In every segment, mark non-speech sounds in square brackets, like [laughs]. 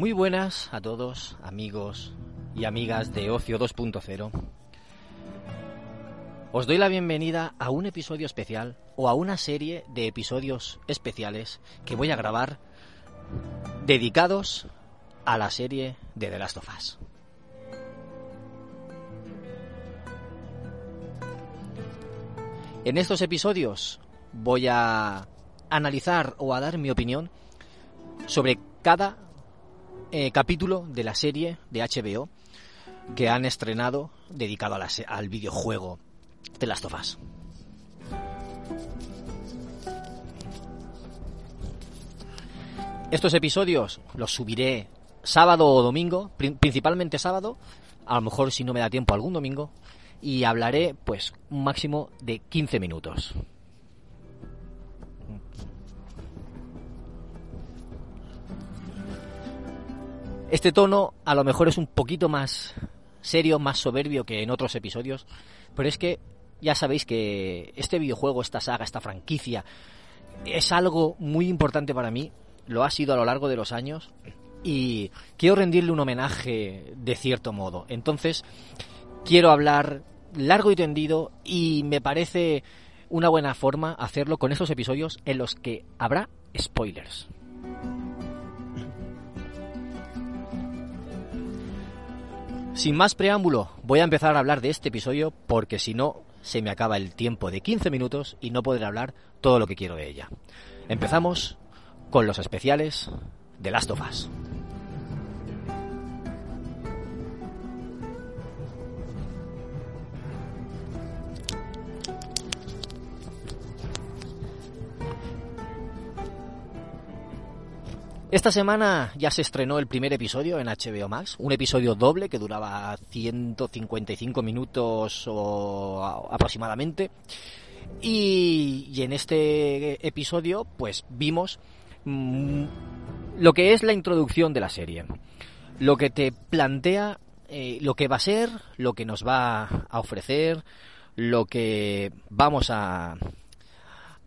Muy buenas a todos, amigos y amigas de Ocio 2.0. Os doy la bienvenida a un episodio especial o a una serie de episodios especiales que voy a grabar dedicados a la serie de The Last of Us. En estos episodios voy a analizar o a dar mi opinión sobre cada eh, capítulo de la serie de HBO que han estrenado dedicado la al videojuego de Last of Us. Estos episodios los subiré sábado o domingo, principalmente sábado, a lo mejor si no me da tiempo algún domingo, y hablaré pues un máximo de 15 minutos. Este tono a lo mejor es un poquito más serio, más soberbio que en otros episodios, pero es que ya sabéis que este videojuego, esta saga, esta franquicia, es algo muy importante para mí, lo ha sido a lo largo de los años y quiero rendirle un homenaje de cierto modo. Entonces, quiero hablar largo y tendido y me parece una buena forma hacerlo con esos episodios en los que habrá spoilers. Sin más preámbulo, voy a empezar a hablar de este episodio porque si no, se me acaba el tiempo de 15 minutos y no podré hablar todo lo que quiero de ella. Empezamos con los especiales de Last of. Esta semana ya se estrenó el primer episodio en HBO Max, un episodio doble que duraba 155 minutos aproximadamente. Y, en este episodio, pues vimos mm, lo que es la introducción de la serie, lo que te plantea, eh, lo que va a ser, lo que nos va a ofrecer, lo que vamos a,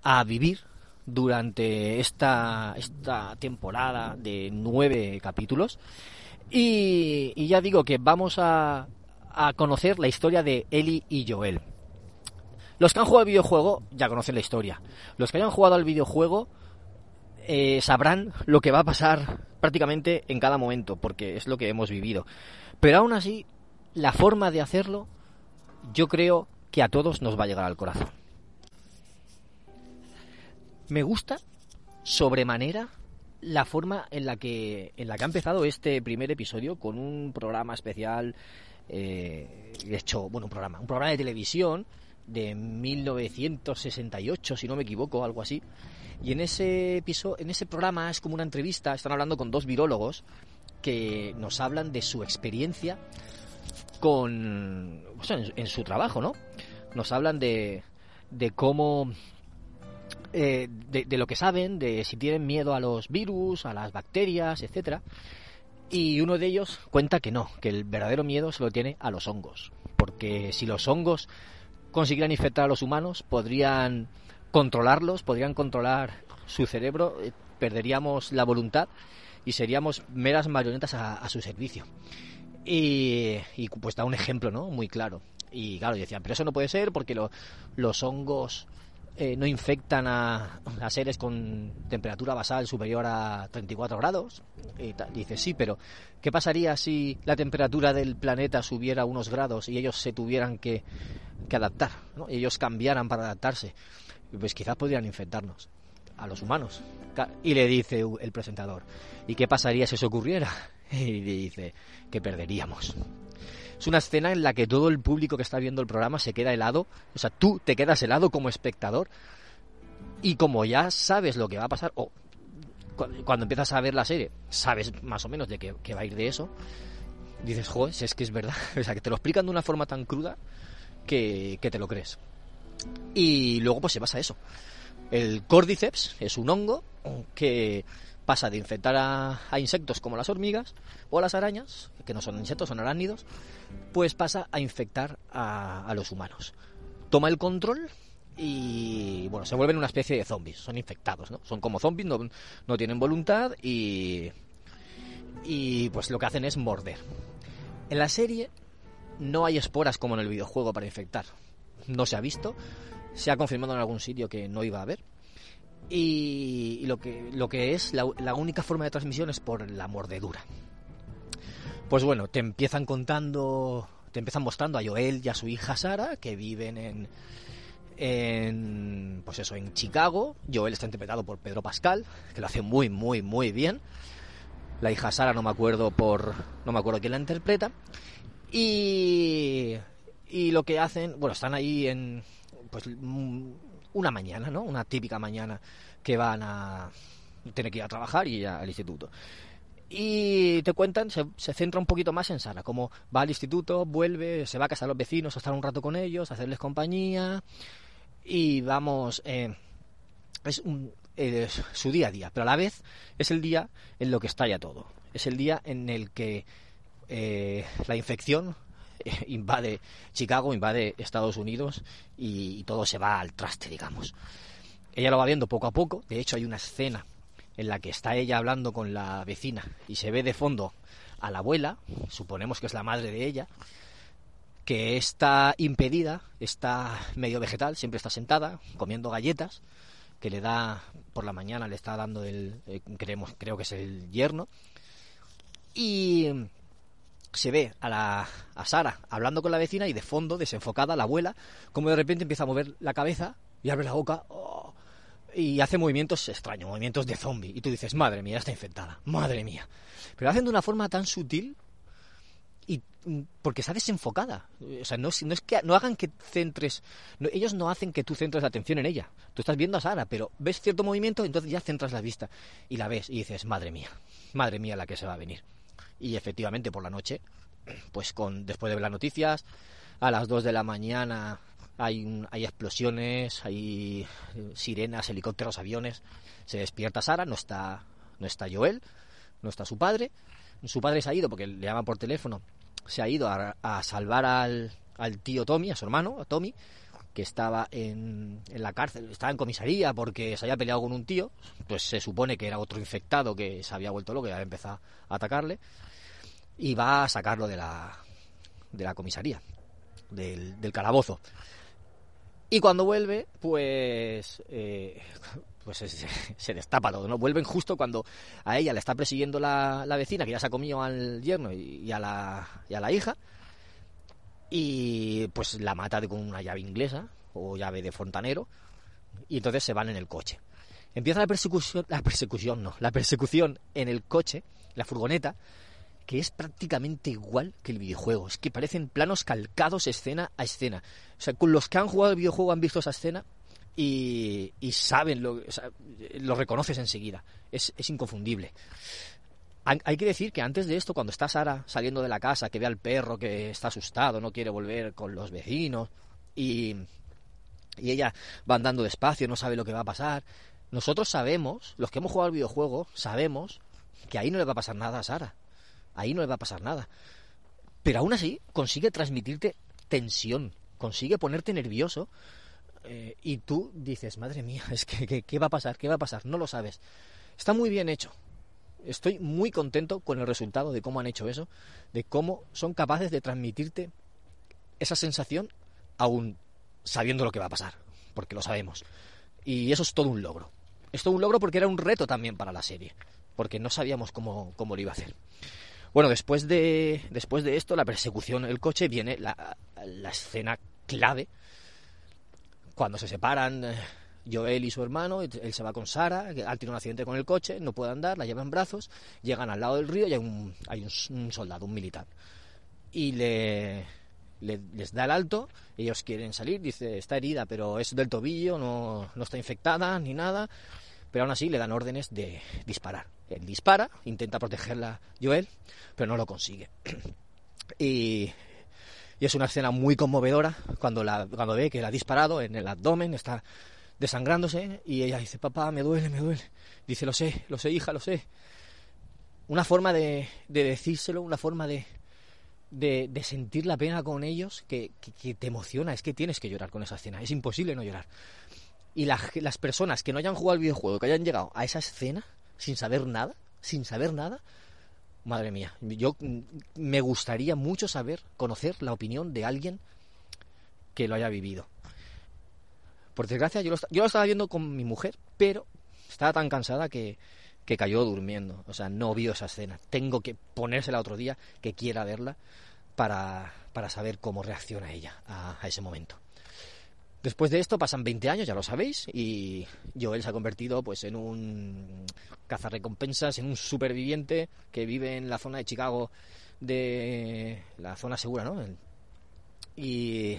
a vivir durante esta, esta temporada de nueve capítulos. Y, ya digo que vamos a, a conocer la historia de Ellie y Joel. Los que han jugado al videojuego ya conocen la historia. Los que hayan jugado al videojuego eh, sabrán lo que va a pasar prácticamente en cada momento, porque es lo que hemos vivido. Pero aún así, la forma de hacerlo, yo creo que a todos nos va a llegar al corazón. Me gusta sobremanera la forma en la que en la que ha empezado este primer episodio con un programa especial eh, hecho bueno un programa un programa de televisión de 1968 si no me equivoco algo así. Y en ese episodio en ese programa es como una entrevista están hablando con dos virólogos que nos hablan de su experiencia con en, en, su trabajo no nos hablan de de cómo eh, de, lo que saben, de si tienen miedo a los virus, a las bacterias, etcétera. Y uno de ellos cuenta que no, que el verdadero miedo se lo tiene a los hongos. Porque si los hongos consiguieran infectar a los humanos, podrían controlarlos, podrían controlar su cerebro, eh, perderíamos la voluntad y seríamos meras marionetas a, su servicio. Y, pues da un ejemplo, ¿no? Muy claro. Y claro, decían, pero eso no puede ser porque los hongos eh, no infectan a, seres con temperatura basal superior a 34 grados. Y dice, sí, pero ¿qué pasaría si la temperatura del planeta subiera unos grados y ellos se tuvieran que, adaptar? ¿no? Y ellos cambiaran para adaptarse. Pues quizás podrían infectarnos a los humanos. Y le dice el presentador, ¿y qué pasaría si eso ocurriera? [laughs] Y dice que perderíamos. Es una escena en la que todo el público que está viendo el programa se queda helado. O sea, tú te quedas helado como espectador. Y como ya sabes lo que va a pasar, o cuando empiezas a ver la serie, sabes más o menos de qué, va a ir de eso, dices, joder, si es que es verdad. [laughs] O sea, que te lo explican de una forma tan cruda que, que te lo crees. Y luego pues se pasa eso. El Cordyceps es un hongo que pasa de infectar a, insectos como las hormigas o las arañas, que no son insectos, son arácnidos, pues pasa a infectar a, los humanos. Toma el control y bueno, se vuelven una especie de zombies, son infectados, ¿no? Son como zombies, no, no tienen voluntad y, y pues lo que hacen es morder. En la serie no hay esporas como en el videojuego para infectar. No se ha visto, se ha confirmado en algún sitio que no iba a haber. Y, lo, que, lo que es la, única forma de transmisión es por la mordedura. Pues bueno, te empiezan contando, te empiezan mostrando a Joel y a su hija Sara, que viven en, en pues eso, en Chicago. Joel está interpretado por Pedro Pascal, que lo hace muy, muy, muy bien. La hija Sara no me acuerdo por, no me acuerdo quién la interpreta. Y, y lo que hacen, bueno, están ahí en, pues una mañana, ¿no? Una típica mañana que van a tener que ir a trabajar y al instituto. Y te cuentan, se, centra un poquito más en Sara, como va al instituto, vuelve, se va a casa a los vecinos, a estar un rato con ellos, a hacerles compañía. Y vamos, eh, es, su día a día, pero a la vez es el día en lo que estalla todo. Es el día en el que eh, la infección [laughs] invade Chicago, invade Estados Unidos y, todo se va al traste, digamos. Ella lo va viendo poco a poco. De hecho, hay una escena en la que está ella hablando con la vecina y se ve de fondo a la abuela, suponemos que es la madre de ella, que está impedida, está medio vegetal, siempre está sentada, comiendo galletas, que le da, por la mañana le está dando el, eh, creemos, creo que es el yerno, y se ve a, la, a Sara hablando con la vecina y de fondo, desenfocada, la abuela, como de repente empieza a mover la cabeza y abre la boca oh, y hace movimientos extraños, movimientos de zombie. Y tú dices, madre mía, está infectada, madre mía. Pero hacen de una forma tan sutil y mm, porque está desenfocada. O sea, no, no es que no hagan que centres, ellos no hacen que tú centres la atención en ella. Tú estás viendo a Sara, pero ves cierto movimiento, entonces ya centras la vista y la ves y dices, madre mía, madre mía la que se va a venir. Y efectivamente por la noche, pues con después de ver las noticias, a las 2 de la mañana hay, hay explosiones, hay eh, sirenas, helicópteros, aviones. Se despierta Sara, no está, no está Joel, no está su padre. Su padre se ha ido porque le llaman por teléfono. Se ha ido a, a salvar al, al tío Tommy, a su hermano, a Tommy, que estaba en, en, la cárcel, estaba en comisaría porque se había peleado con un tío, pues se supone que era otro infectado que se había vuelto loco y había empezado a atacarle, y va a sacarlo de la, de la comisaría, del, del calabozo. Y cuando vuelve, pues, eh, pues se, destapa todo, ¿no? Vuelven justo cuando a ella le está persiguiendo la, la vecina, que ya se ha comido al yerno y, a la, y a la hija, y pues la mata con una llave inglesa o llave de fontanero y entonces se van en el coche. Empieza la persecución, la persecución no, la persecución en el coche, la furgoneta, que es prácticamente igual que el videojuego. Es que parecen planos calcados escena a escena. O sea, con los que han jugado el videojuego han visto esa escena y, saben, lo, lo reconoces enseguida. Es, inconfundible. Hay que decir que antes de esto, cuando está Sara saliendo de la casa, que ve al perro que está asustado, no quiere volver con los vecinos y, y ella va andando despacio, no sabe lo que va a pasar, nosotros sabemos, los que hemos jugado al videojuego, sabemos que ahí no le va a pasar nada a Sara. Ahí no le va a pasar nada. Pero aún así consigue transmitirte tensión, consigue ponerte nervioso eh, y tú dices, madre mía, [laughs] es que ¿qué va a pasar? ¿Qué va a pasar? No lo sabes. Está muy bien hecho estoy muy contento con el resultado de cómo han hecho eso, de cómo son capaces de transmitirte esa sensación aún sabiendo lo que va a pasar, porque lo sabemos. Y eso es todo un logro. Es todo un logro porque era un reto también para la serie, porque no sabíamos cómo, cómo lo iba a hacer. Bueno, después de, después de esto, la persecución el coche, viene la, escena clave, cuando se separan eh, Joel y su hermano, él se va con Sara, ha tenido un accidente con el coche, no puede andar, la lleva en brazos, llegan al lado del río y hay un, hay un, soldado, un militar. Y le, les da el alto, ellos quieren salir, dice, está herida, pero es del tobillo, no, no está infectada ni nada, pero aún así le dan órdenes de disparar. Él dispara, intenta protegerla Joel, pero no lo consigue. [clears throat] y, es una escena muy conmovedora cuando, la, cuando ve que la ha disparado en el abdomen, está desangrándose y ella dice, papá, me duele, me duele. Dice, lo sé, lo sé, hija, lo sé. Una forma de, de decírselo, una forma de, sentir la pena con ellos que, que, te emociona. Es que tienes que llorar con esa escena, es imposible no llorar. Y las personas que no hayan jugado al videojuego, que hayan llegado a esa escena sin saber nada, sin saber nada, madre mía, yo me gustaría mucho saber, conocer la opinión de alguien que lo haya vivido. Por desgracia, yo lo, estaba viendo con mi mujer, pero estaba tan cansada que, que cayó durmiendo. O sea, no vio esa escena. Tengo que ponérsela otro día, que quiera verla, para, para saber cómo reacciona ella a, ese momento. Después de esto pasan 20 años, ya lo sabéis, y Joel se ha convertido pues en un cazarrecompensas, en un superviviente que vive en la zona de Chicago, de la zona segura, ¿no? Y,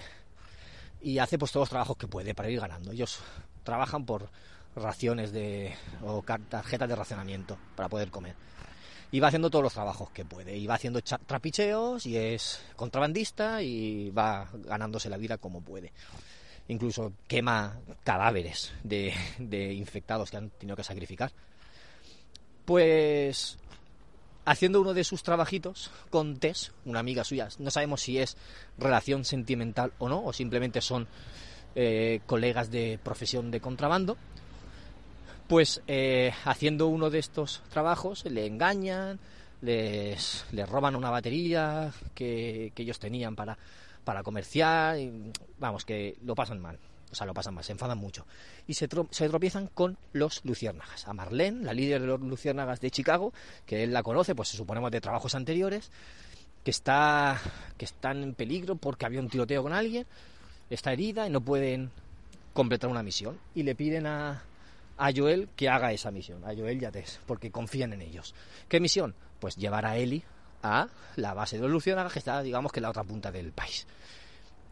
y hace pues todos los trabajos que puede para ir ganando. Ellos trabajan por raciones de o tarjetas de racionamiento para poder comer. Y va haciendo todos los trabajos que puede. Y va haciendo trapicheos y es contrabandista y va ganándose la vida como puede. Incluso quema cadáveres de, infectados que han tenido que sacrificar. Pues haciendo uno de sus trabajitos con Tess, una amiga suya. No sabemos si es relación sentimental o no, o simplemente son eh, colegas de profesión de contrabando pues eh, haciendo uno de estos trabajos le engañan, les, les roban una batería que, ellos tenían para, para comerciar, vamos, que lo pasan mal, o sea, lo pasan mal, se enfadan mucho. Y se, tropiezan con los luciérnagas. A Marlene, la líder de los luciérnagas de Chicago, que él la conoce, pues suponemos de trabajos anteriores, que está que están en peligro porque había un tiroteo con alguien, está herida y no pueden completar una misión. Y le piden a, a Joel que haga esa misión, a Joel y a Tess, porque confían en ellos. ¿Qué misión? Pues llevar a Eli a la base de los que está, digamos, que en la otra punta del país.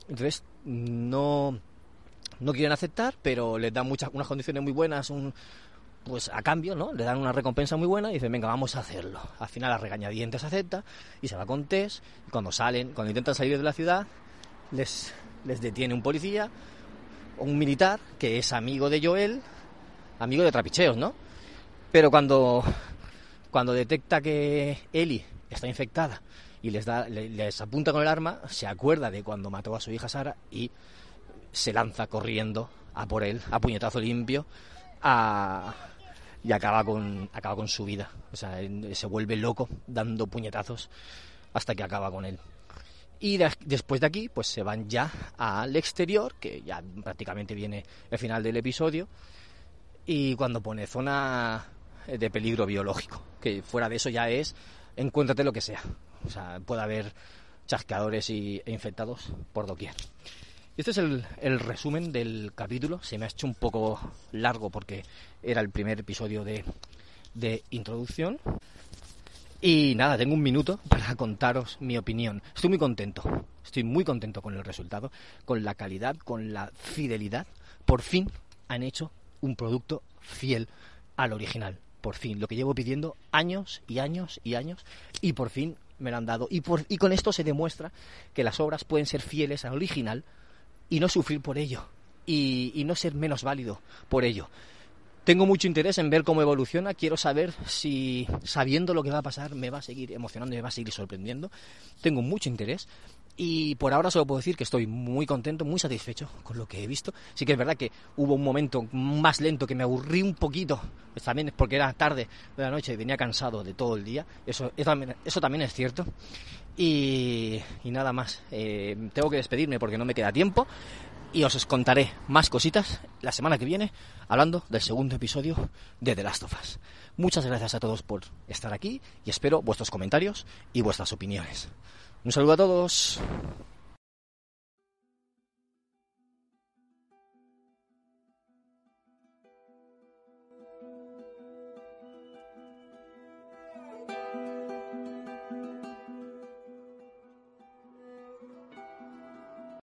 Entonces, no, no quieren aceptar, pero les dan muchas, unas condiciones muy buenas, un, pues a cambio, ¿no? Le dan una recompensa muy buena y dicen, venga, vamos a hacerlo. Al final, a regañadientes acepta y se va con Tess. Y cuando salen, cuando intentan salir de la ciudad, les, les detiene un policía o un militar que es amigo de Joel amigo de trapicheos, ¿no? Pero cuando, cuando detecta que Eli está infectada y les, da, les apunta con el arma, se acuerda de cuando mató a su hija Sara y se lanza corriendo a por él, a puñetazo limpio, y acaba con, acaba con su vida. O sea, se vuelve loco dando puñetazos hasta que acaba con él. Y después de aquí, pues se van ya al exterior, que ya prácticamente viene el final del episodio, y cuando pone zona de peligro biológico, que fuera de eso ya es encuéntrate lo que sea. O sea, puede haber chasqueadores y, e infectados por doquier. Y este es el, el, resumen del capítulo. Se me ha hecho un poco largo porque era el primer episodio de, de introducción. Y nada, tengo un minuto para contaros mi opinión. Estoy muy contento. Estoy muy contento con el resultado, con la calidad, con la fidelidad. Por fin han hecho un producto fiel al original. Por fin, lo que llevo pidiendo años y años y años, y por fin me lo han dado. Y, y con esto se demuestra que las obras pueden ser fieles al original y no sufrir por ello, y, y no ser menos válido por ello. Tengo mucho interés en ver cómo evoluciona. Quiero saber si, sabiendo lo que va a pasar, me va a seguir emocionando, me va a seguir sorprendiendo. Tengo mucho interés. Y por ahora solo puedo decir que estoy muy contento, muy satisfecho con lo que he visto. Sí que es verdad que hubo un momento más lento que me aburrí un poquito. Pues también es porque era tarde de la noche y venía cansado de todo el día. Eso, eso, también, es cierto. Y, nada más. Eh, tengo que despedirme porque no me queda tiempo. Y os contaré más cositas la semana que viene hablando del segundo episodio de The Last of Us. Muchas gracias a todos por estar aquí y espero vuestros comentarios y vuestras opiniones. Un saludo a todos.